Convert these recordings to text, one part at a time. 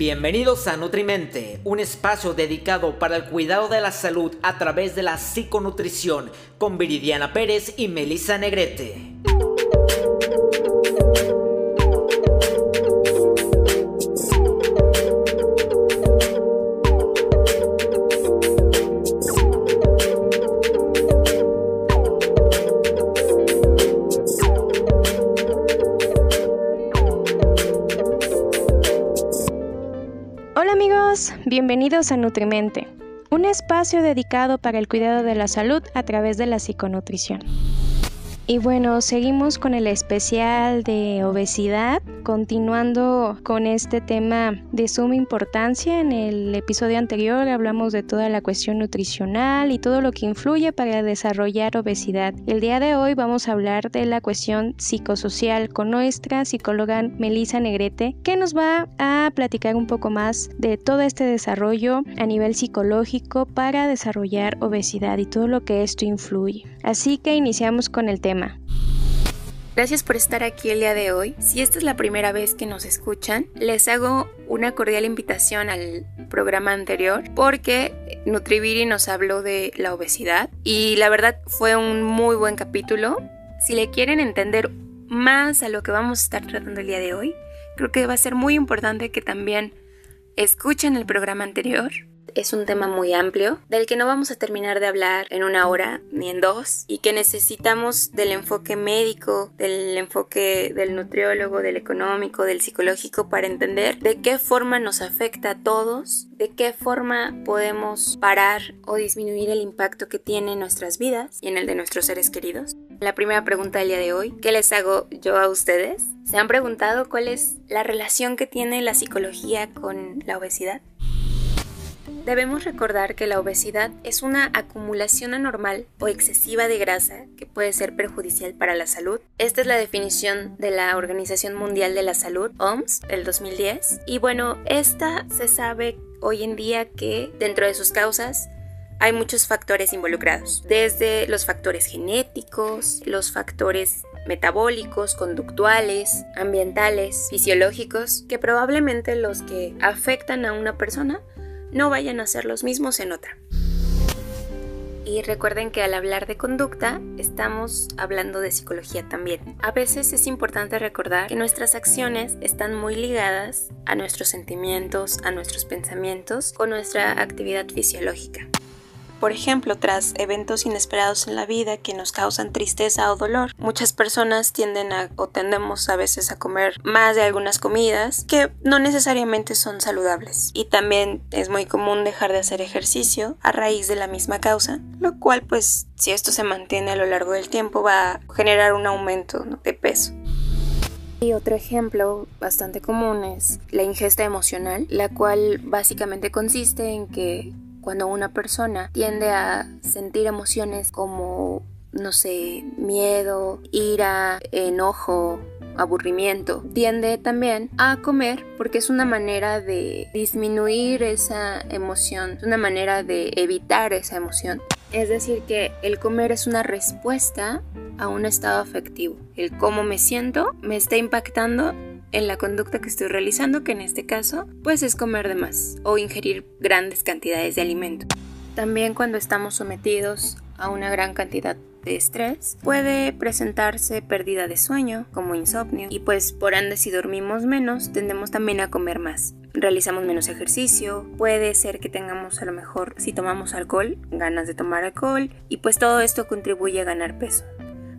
Bienvenidos a Nutrimente, un espacio dedicado para el cuidado de la salud a través de la psiconutrición con Viridiana Pérez y Melissa Negrete. Bienvenidos a Nutrimente, un espacio dedicado para el cuidado de la salud a través de la psiconutrición. Y bueno, seguimos con el especial de obesidad, continuando con este tema de suma importancia. En el episodio anterior hablamos de toda la cuestión nutricional y todo lo que influye para desarrollar obesidad. El día de hoy vamos a hablar de la cuestión psicosocial con nuestra psicóloga Melissa Negrete, que nos va a platicar un poco más de todo este desarrollo a nivel psicológico para desarrollar obesidad y todo lo que esto influye. Así que iniciamos con el tema. Gracias por estar aquí el día de hoy. Si esta es la primera vez que nos escuchan, les hago una cordial invitación al programa anterior porque Nutriviri nos habló de la obesidad y la verdad fue un muy buen capítulo. Si le quieren entender más a lo que vamos a estar tratando el día de hoy, creo que va a ser muy importante que también escuchen el programa anterior es un tema muy amplio del que no vamos a terminar de hablar en una hora ni en dos y que necesitamos del enfoque médico, del enfoque del nutriólogo, del económico, del psicológico para entender de qué forma nos afecta a todos, de qué forma podemos parar o disminuir el impacto que tiene en nuestras vidas y en el de nuestros seres queridos. La primera pregunta del día de hoy, ¿qué les hago yo a ustedes? ¿Se han preguntado cuál es la relación que tiene la psicología con la obesidad? Debemos recordar que la obesidad es una acumulación anormal o excesiva de grasa que puede ser perjudicial para la salud. Esta es la definición de la Organización Mundial de la Salud, OMS, del 2010. Y bueno, esta se sabe hoy en día que dentro de sus causas hay muchos factores involucrados, desde los factores genéticos, los factores metabólicos, conductuales, ambientales, fisiológicos, que probablemente los que afectan a una persona no vayan a ser los mismos en otra. Y recuerden que al hablar de conducta estamos hablando de psicología también. A veces es importante recordar que nuestras acciones están muy ligadas a nuestros sentimientos, a nuestros pensamientos, con nuestra actividad fisiológica. Por ejemplo, tras eventos inesperados en la vida que nos causan tristeza o dolor, muchas personas tienden a o tendemos a veces a comer más de algunas comidas que no necesariamente son saludables. Y también es muy común dejar de hacer ejercicio a raíz de la misma causa, lo cual pues si esto se mantiene a lo largo del tiempo va a generar un aumento de peso. Y otro ejemplo bastante común es la ingesta emocional, la cual básicamente consiste en que cuando una persona tiende a sentir emociones como, no sé, miedo, ira, enojo, aburrimiento, tiende también a comer porque es una manera de disminuir esa emoción, es una manera de evitar esa emoción. Es decir, que el comer es una respuesta a un estado afectivo. El cómo me siento me está impactando en la conducta que estoy realizando, que en este caso pues es comer de más o ingerir grandes cantidades de alimento. También cuando estamos sometidos a una gran cantidad de estrés, puede presentarse pérdida de sueño, como insomnio, y pues por ende si dormimos menos, tendemos también a comer más. Realizamos menos ejercicio, puede ser que tengamos a lo mejor, si tomamos alcohol, ganas de tomar alcohol, y pues todo esto contribuye a ganar peso.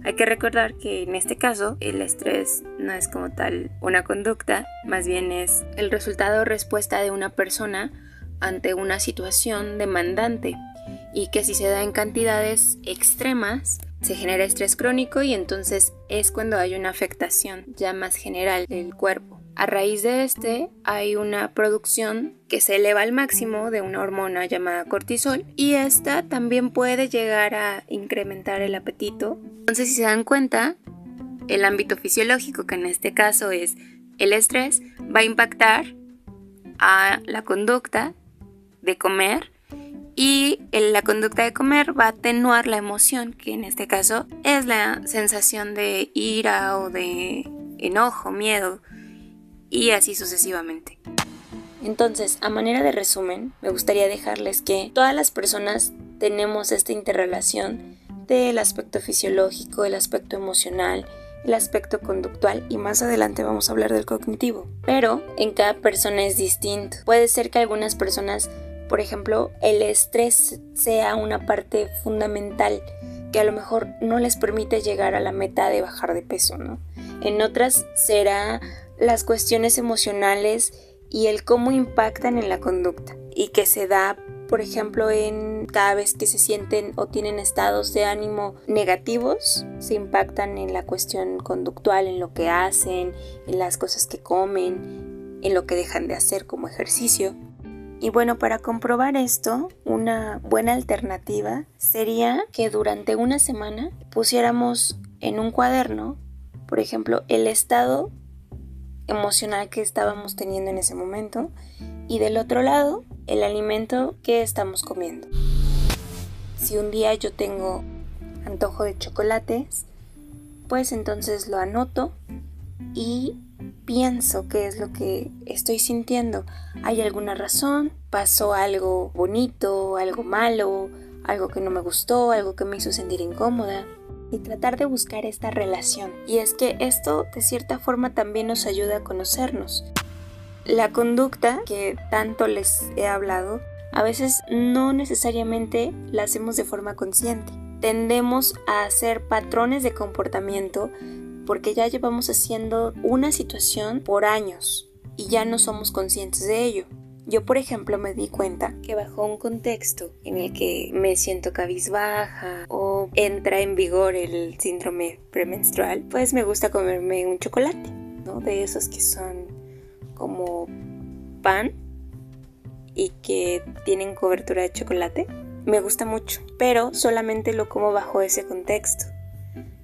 Hay que recordar que en este caso el estrés no es como tal una conducta, más bien es el resultado o respuesta de una persona ante una situación demandante y que si se da en cantidades extremas se genera estrés crónico y entonces es cuando hay una afectación ya más general del cuerpo. A raíz de este hay una producción que se eleva al máximo de una hormona llamada cortisol y esta también puede llegar a incrementar el apetito. Entonces si se dan cuenta, el ámbito fisiológico, que en este caso es el estrés, va a impactar a la conducta de comer y la conducta de comer va a atenuar la emoción, que en este caso es la sensación de ira o de enojo, miedo y así sucesivamente. Entonces, a manera de resumen, me gustaría dejarles que todas las personas tenemos esta interrelación del aspecto fisiológico, el aspecto emocional, el aspecto conductual y más adelante vamos a hablar del cognitivo. Pero en cada persona es distinto. Puede ser que algunas personas, por ejemplo, el estrés sea una parte fundamental que a lo mejor no les permite llegar a la meta de bajar de peso, ¿no? En otras será las cuestiones emocionales y el cómo impactan en la conducta y que se da por ejemplo, en cada vez que se sienten o tienen estados de ánimo negativos, se impactan en la cuestión conductual, en lo que hacen, en las cosas que comen, en lo que dejan de hacer como ejercicio. Y bueno, para comprobar esto, una buena alternativa sería que durante una semana pusiéramos en un cuaderno, por ejemplo, el estado emocional que estábamos teniendo en ese momento y del otro lado el alimento que estamos comiendo. Si un día yo tengo antojo de chocolates, pues entonces lo anoto y pienso qué es lo que estoy sintiendo. ¿Hay alguna razón? ¿Pasó algo bonito, algo malo, algo que no me gustó, algo que me hizo sentir incómoda? Y tratar de buscar esta relación. Y es que esto de cierta forma también nos ayuda a conocernos. La conducta que tanto les he hablado, a veces no necesariamente la hacemos de forma consciente. Tendemos a hacer patrones de comportamiento porque ya llevamos haciendo una situación por años y ya no somos conscientes de ello. Yo, por ejemplo, me di cuenta que bajo un contexto en el que me siento cabizbaja o entra en vigor el síndrome premenstrual, pues me gusta comerme un chocolate, ¿no? De esos que son como pan y que tienen cobertura de chocolate. Me gusta mucho, pero solamente lo como bajo ese contexto.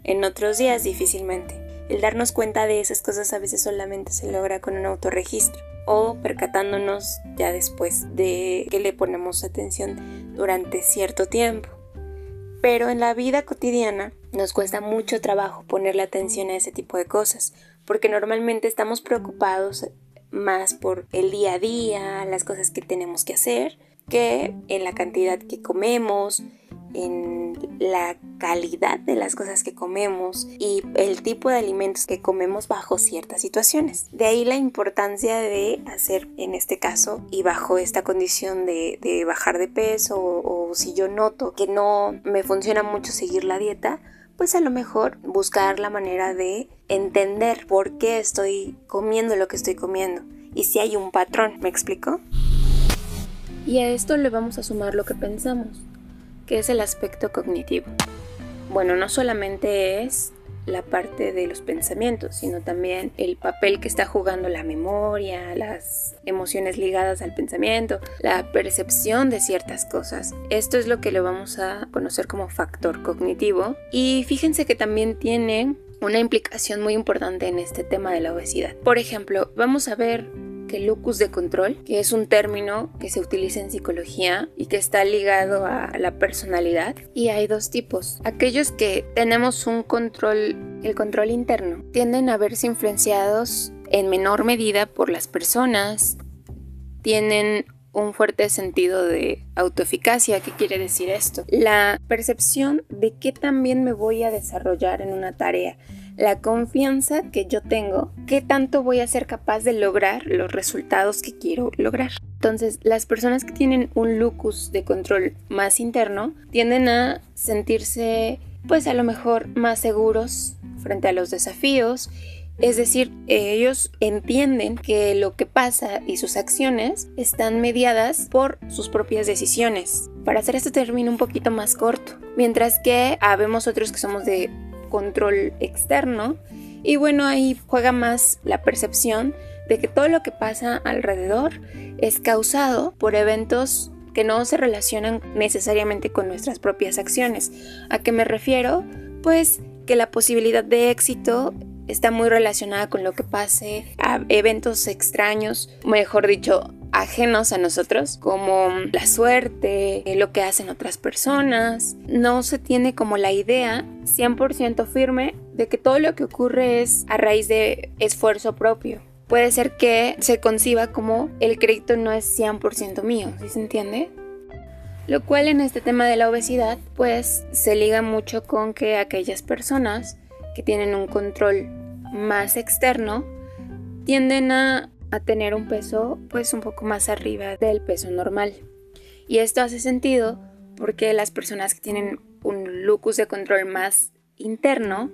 En otros días difícilmente. El darnos cuenta de esas cosas a veces solamente se logra con un autorregistro o percatándonos ya después de que le ponemos atención durante cierto tiempo. Pero en la vida cotidiana nos cuesta mucho trabajo ponerle atención a ese tipo de cosas, porque normalmente estamos preocupados más por el día a día, las cosas que tenemos que hacer, que en la cantidad que comemos, en la calidad de las cosas que comemos y el tipo de alimentos que comemos bajo ciertas situaciones. De ahí la importancia de hacer en este caso y bajo esta condición de, bajar de peso o si yo noto que no me funciona mucho seguir la dieta, pues a lo mejor buscar la manera de entender por qué estoy comiendo lo que estoy comiendo y si hay un patrón, ¿me explico? Y a esto le vamos a sumar lo que pensamos, que es el aspecto cognitivo. Bueno, no solamente es la parte de los pensamientos, sino también el papel que está jugando la memoria, las emociones ligadas al pensamiento, la percepción de ciertas cosas. Esto es lo que lo vamos a conocer como factor cognitivo. Y fíjense que también tiene una implicación muy importante en este tema de la obesidad. Por ejemplo, vamos a ver que locus de control, que es un término que se utiliza en psicología y que está ligado a la personalidad. Y hay dos tipos. Aquellos que tenemos un control, el control interno, tienden a verse influenciados en menor medida por las personas, tienen un fuerte sentido de autoeficacia. ¿Qué quiere decir esto? La percepción de qué también me voy a desarrollar en una tarea la confianza que yo tengo, qué tanto voy a ser capaz de lograr los resultados que quiero lograr. Entonces, las personas que tienen un lucus de control más interno tienden a sentirse, pues a lo mejor, más seguros frente a los desafíos. Es decir, ellos entienden que lo que pasa y sus acciones están mediadas por sus propias decisiones. Para hacer este término un poquito más corto. Mientras que habemos otros que somos de control externo. Y bueno, ahí juega más la percepción de que todo lo que pasa alrededor es causado por eventos que no se relacionan necesariamente con nuestras propias acciones. ¿A qué me refiero? Pues que la posibilidad de éxito está muy relacionada con lo que pase a eventos extraños, mejor dicho, ajenos a nosotros, como la suerte, lo que hacen otras personas. No se tiene como la idea 100% firme de que todo lo que ocurre es a raíz de esfuerzo propio. puede ser que se conciba como el crédito no es 100% mío, ¿sí se entiende? Lo cual en este tema de la obesidad pues se liga mucho con que aquellas personas que tienen un control más externo tienden a, a tener un peso pues un poco más arriba del peso normal. Y esto hace sentido porque las personas que tienen un locus de control más interno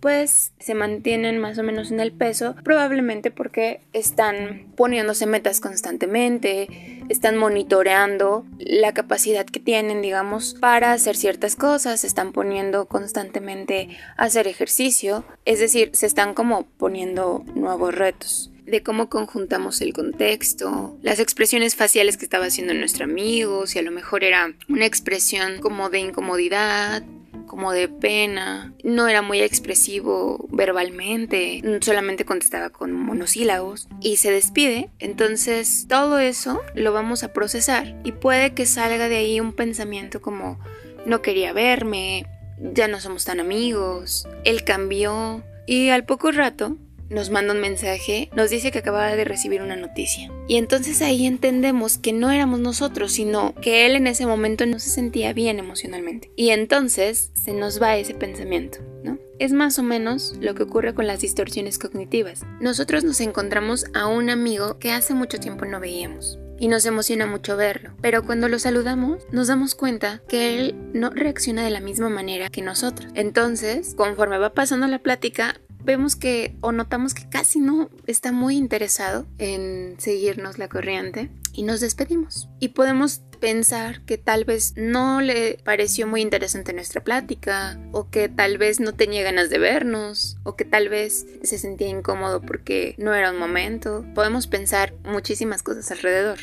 pues se mantienen más o menos en el peso, probablemente porque están poniéndose metas constantemente, están monitoreando la capacidad que tienen, digamos, para hacer ciertas cosas, están poniendo constantemente a hacer ejercicio, es decir, se están como poniendo nuevos retos de cómo conjuntamos el contexto, las expresiones faciales que estaba haciendo nuestro amigo, si a lo mejor era una expresión como de incomodidad, como de pena, no era muy expresivo verbalmente, solamente contestaba con monosílabos y se despide. Entonces todo eso lo vamos a procesar y puede que salga de ahí un pensamiento como no quería verme, ya no somos tan amigos, él cambió y al poco rato nos manda un mensaje, nos dice que acababa de recibir una noticia. Y entonces ahí entendemos que no éramos nosotros, sino que él en ese momento no se sentía bien emocionalmente. Y entonces se nos va ese pensamiento, ¿no? Es más o menos lo que ocurre con las distorsiones cognitivas. Nosotros nos encontramos a un amigo que hace mucho tiempo no veíamos y nos emociona mucho verlo. Pero cuando lo saludamos, nos damos cuenta que él no reacciona de la misma manera que nosotros. Entonces, conforme va pasando la plática, vemos que o notamos que casi no está muy interesado en seguirnos la corriente y nos despedimos. Y podemos pensar que tal vez no le pareció muy interesante nuestra plática o que tal vez no tenía ganas de vernos o que tal vez se sentía incómodo porque no era un momento. Podemos pensar muchísimas cosas alrededor.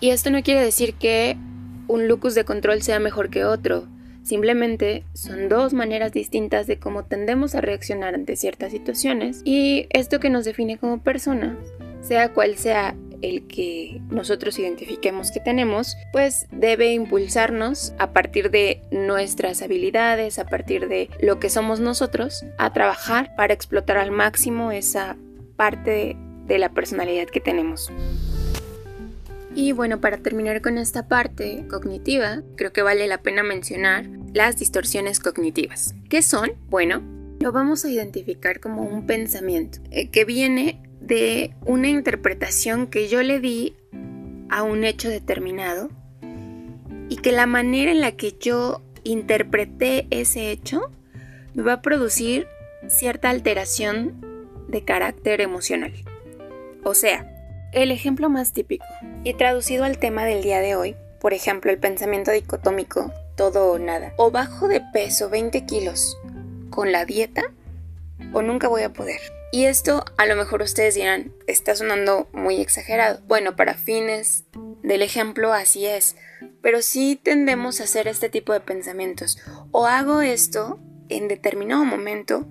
Y esto no quiere decir que un lucus de control sea mejor que otro. Simplemente son dos maneras distintas de cómo tendemos a reaccionar ante ciertas situaciones y esto que nos define como personas, sea cual sea el que nosotros identifiquemos que tenemos, pues debe impulsarnos a partir de nuestras habilidades, a partir de lo que somos nosotros, a trabajar para explotar al máximo esa parte de la personalidad que tenemos. Y bueno, para terminar con esta parte cognitiva, creo que vale la pena mencionar las distorsiones cognitivas. ¿Qué son? Bueno, lo vamos a identificar como un pensamiento eh, que viene de una interpretación que yo le di a un hecho determinado y que la manera en la que yo interpreté ese hecho me va a producir cierta alteración de carácter emocional. O sea, el ejemplo más típico y traducido al tema del día de hoy, por ejemplo, el pensamiento dicotómico, todo o nada, o bajo de peso 20 kilos con la dieta, o nunca voy a poder. Y esto a lo mejor ustedes dirán, está sonando muy exagerado. Bueno, para fines del ejemplo así es, pero sí tendemos a hacer este tipo de pensamientos. O hago esto en determinado momento,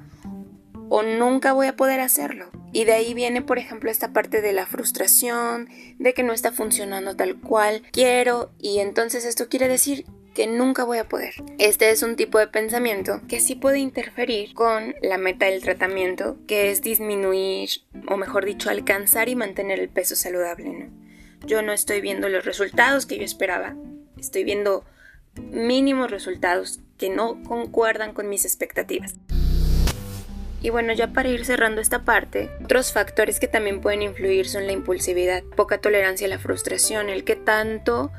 o nunca voy a poder hacerlo. Y de ahí viene, por ejemplo, esta parte de la frustración, de que no está funcionando tal cual quiero, y entonces esto quiere decir que nunca voy a poder. Este es un tipo de pensamiento que sí puede interferir con la meta del tratamiento, que es disminuir, o mejor dicho, alcanzar y mantener el peso saludable. Yo no estoy viendo los resultados que yo esperaba, estoy viendo mínimos resultados que no concuerdan con mis expectativas. Y bueno, ya para ir cerrando esta parte, otros factores que también pueden influir son la impulsividad, poca tolerancia a la frustración, el que tanto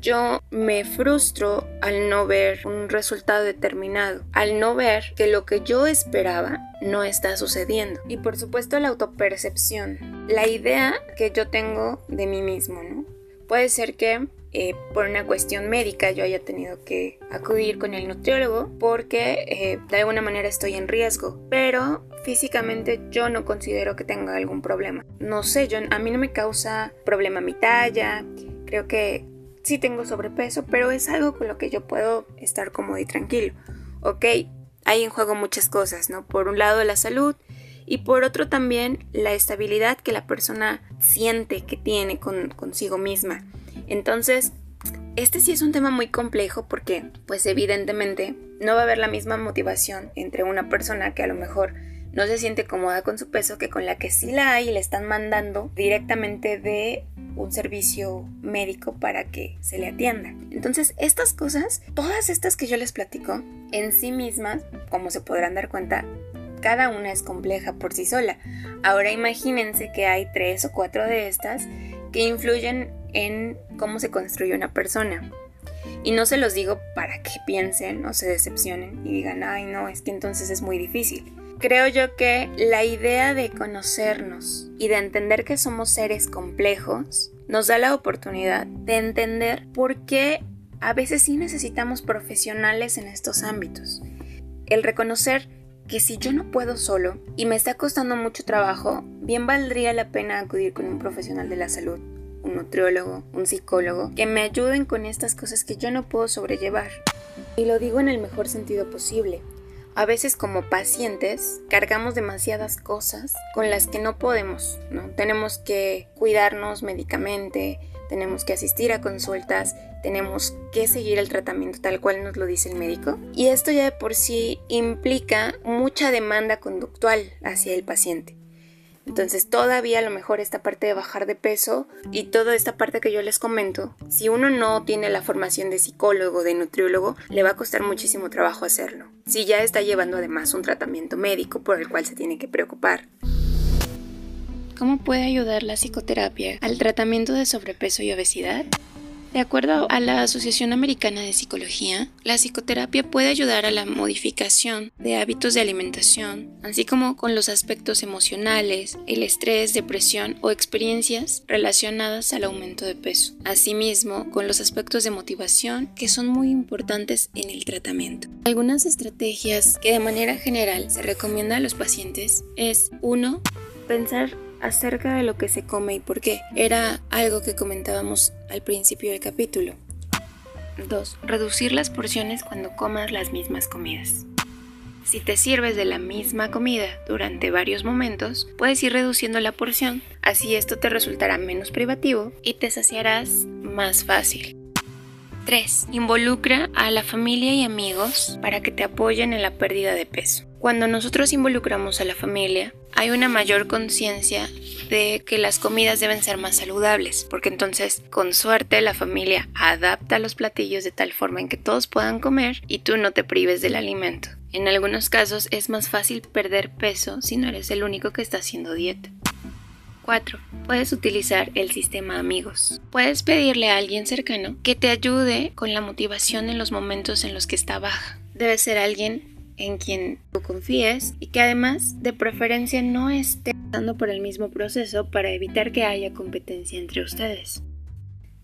yo me frustro al no ver un resultado determinado, al no ver que lo que yo esperaba no está sucediendo. Y por supuesto la autopercepción, la idea que yo tengo de mí mismo, ¿no? Puede ser que eh, por una cuestión médica yo haya tenido que acudir con el nutriólogo porque eh, de alguna manera estoy en riesgo, pero físicamente yo no considero que tenga algún problema. No sé, yo, a mí no me causa problema mi talla, creo que sí tengo sobrepeso, pero es algo con lo que yo puedo estar cómodo y tranquilo. Ok, hay en juego muchas cosas, ¿no? Por un lado la salud y por otro también la estabilidad que la persona siente que tiene con, consigo misma. Entonces, este sí es un tema muy complejo porque, pues evidentemente, no va a haber la misma motivación entre una persona que a lo mejor no se siente cómoda con su peso, que con la que sí la hay y le están mandando directamente de un servicio médico para que se le atienda. Entonces, estas cosas, todas estas que yo les platico, en sí mismas, como se podrán dar cuenta, cada una es compleja por sí sola. Ahora imagínense que hay tres o cuatro de estas que influyen en cómo se construye una persona. Y no se los digo para que piensen o se decepcionen y digan, ay no, es que entonces es muy difícil. Creo yo que la idea de conocernos y de entender que somos seres complejos nos da la oportunidad de entender por qué a veces sí necesitamos profesionales en estos ámbitos. El reconocer que si yo no puedo solo y me está costando mucho trabajo, bien valdría la pena acudir con un profesional de la salud, un nutriólogo, un psicólogo, que me ayuden con estas cosas que yo no puedo sobrellevar. Y lo digo en el mejor sentido posible. A veces como pacientes cargamos demasiadas cosas con las que no podemos, ¿no? Tenemos que cuidarnos médicamente, tenemos que asistir a consultas, tenemos que seguir el tratamiento tal cual nos lo dice el médico. Y esto ya de por sí implica mucha demanda conductual hacia el paciente. Entonces todavía a lo mejor esta parte de bajar de peso y toda esta parte que yo les comento, si uno no tiene la formación de psicólogo, de nutriólogo, le va a costar muchísimo trabajo hacerlo. Si ya está llevando además un tratamiento médico por el cual se tiene que preocupar. ¿Cómo puede ayudar la psicoterapia al tratamiento de sobrepeso y obesidad? De acuerdo a la Asociación Americana de Psicología, la psicoterapia puede ayudar a la modificación de hábitos de alimentación, así como con los aspectos emocionales, el estrés, depresión o experiencias relacionadas al aumento de peso. Asimismo, con los aspectos de motivación que son muy importantes en el tratamiento. Algunas estrategias que de manera general se recomienda a los pacientes es 1. Pensar acerca de lo que se come y por qué. Era algo que comentábamos al principio del capítulo. 2. Reducir las porciones cuando comas las mismas comidas. Si te sirves de la misma comida durante varios momentos, puedes ir reduciendo la porción, así esto te resultará menos privativo y te saciarás más fácil. 3. Involucra a la familia y amigos para que te apoyen en la pérdida de peso. Cuando nosotros involucramos a la familia, hay una mayor conciencia de que las comidas deben ser más saludables, porque entonces con suerte la familia adapta los platillos de tal forma en que todos puedan comer y tú no te prives del alimento. En algunos casos es más fácil perder peso si no eres el único que está haciendo dieta. 4. Puedes utilizar el sistema amigos. Puedes pedirle a alguien cercano que te ayude con la motivación en los momentos en los que está baja. Debe ser alguien en quien tú confíes y que además de preferencia no esté pasando por el mismo proceso para evitar que haya competencia entre ustedes.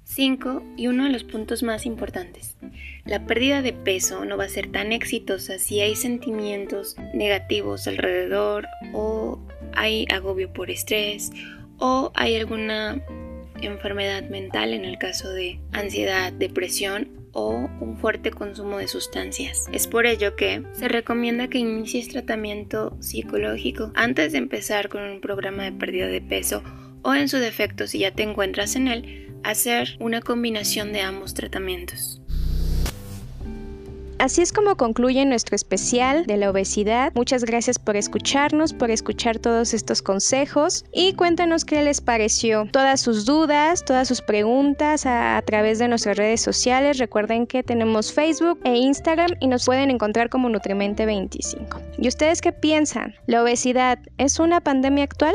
5. Y uno de los puntos más importantes. La pérdida de peso no va a ser tan exitosa si hay sentimientos negativos alrededor o hay agobio por estrés o hay alguna enfermedad mental en el caso de ansiedad, depresión o un fuerte consumo de sustancias. Es por ello que se recomienda que inicies tratamiento psicológico antes de empezar con un programa de pérdida de peso o en su defecto si ya te encuentras en él, hacer una combinación de ambos tratamientos. Así es como concluye nuestro especial de la obesidad. Muchas gracias por escucharnos, por escuchar todos estos consejos y cuéntanos qué les pareció. Todas sus dudas, todas sus preguntas a, través de nuestras redes sociales. Recuerden que tenemos Facebook e Instagram y nos pueden encontrar como Nutrimente25. ¿Y ustedes qué piensan? ¿La obesidad es una pandemia actual?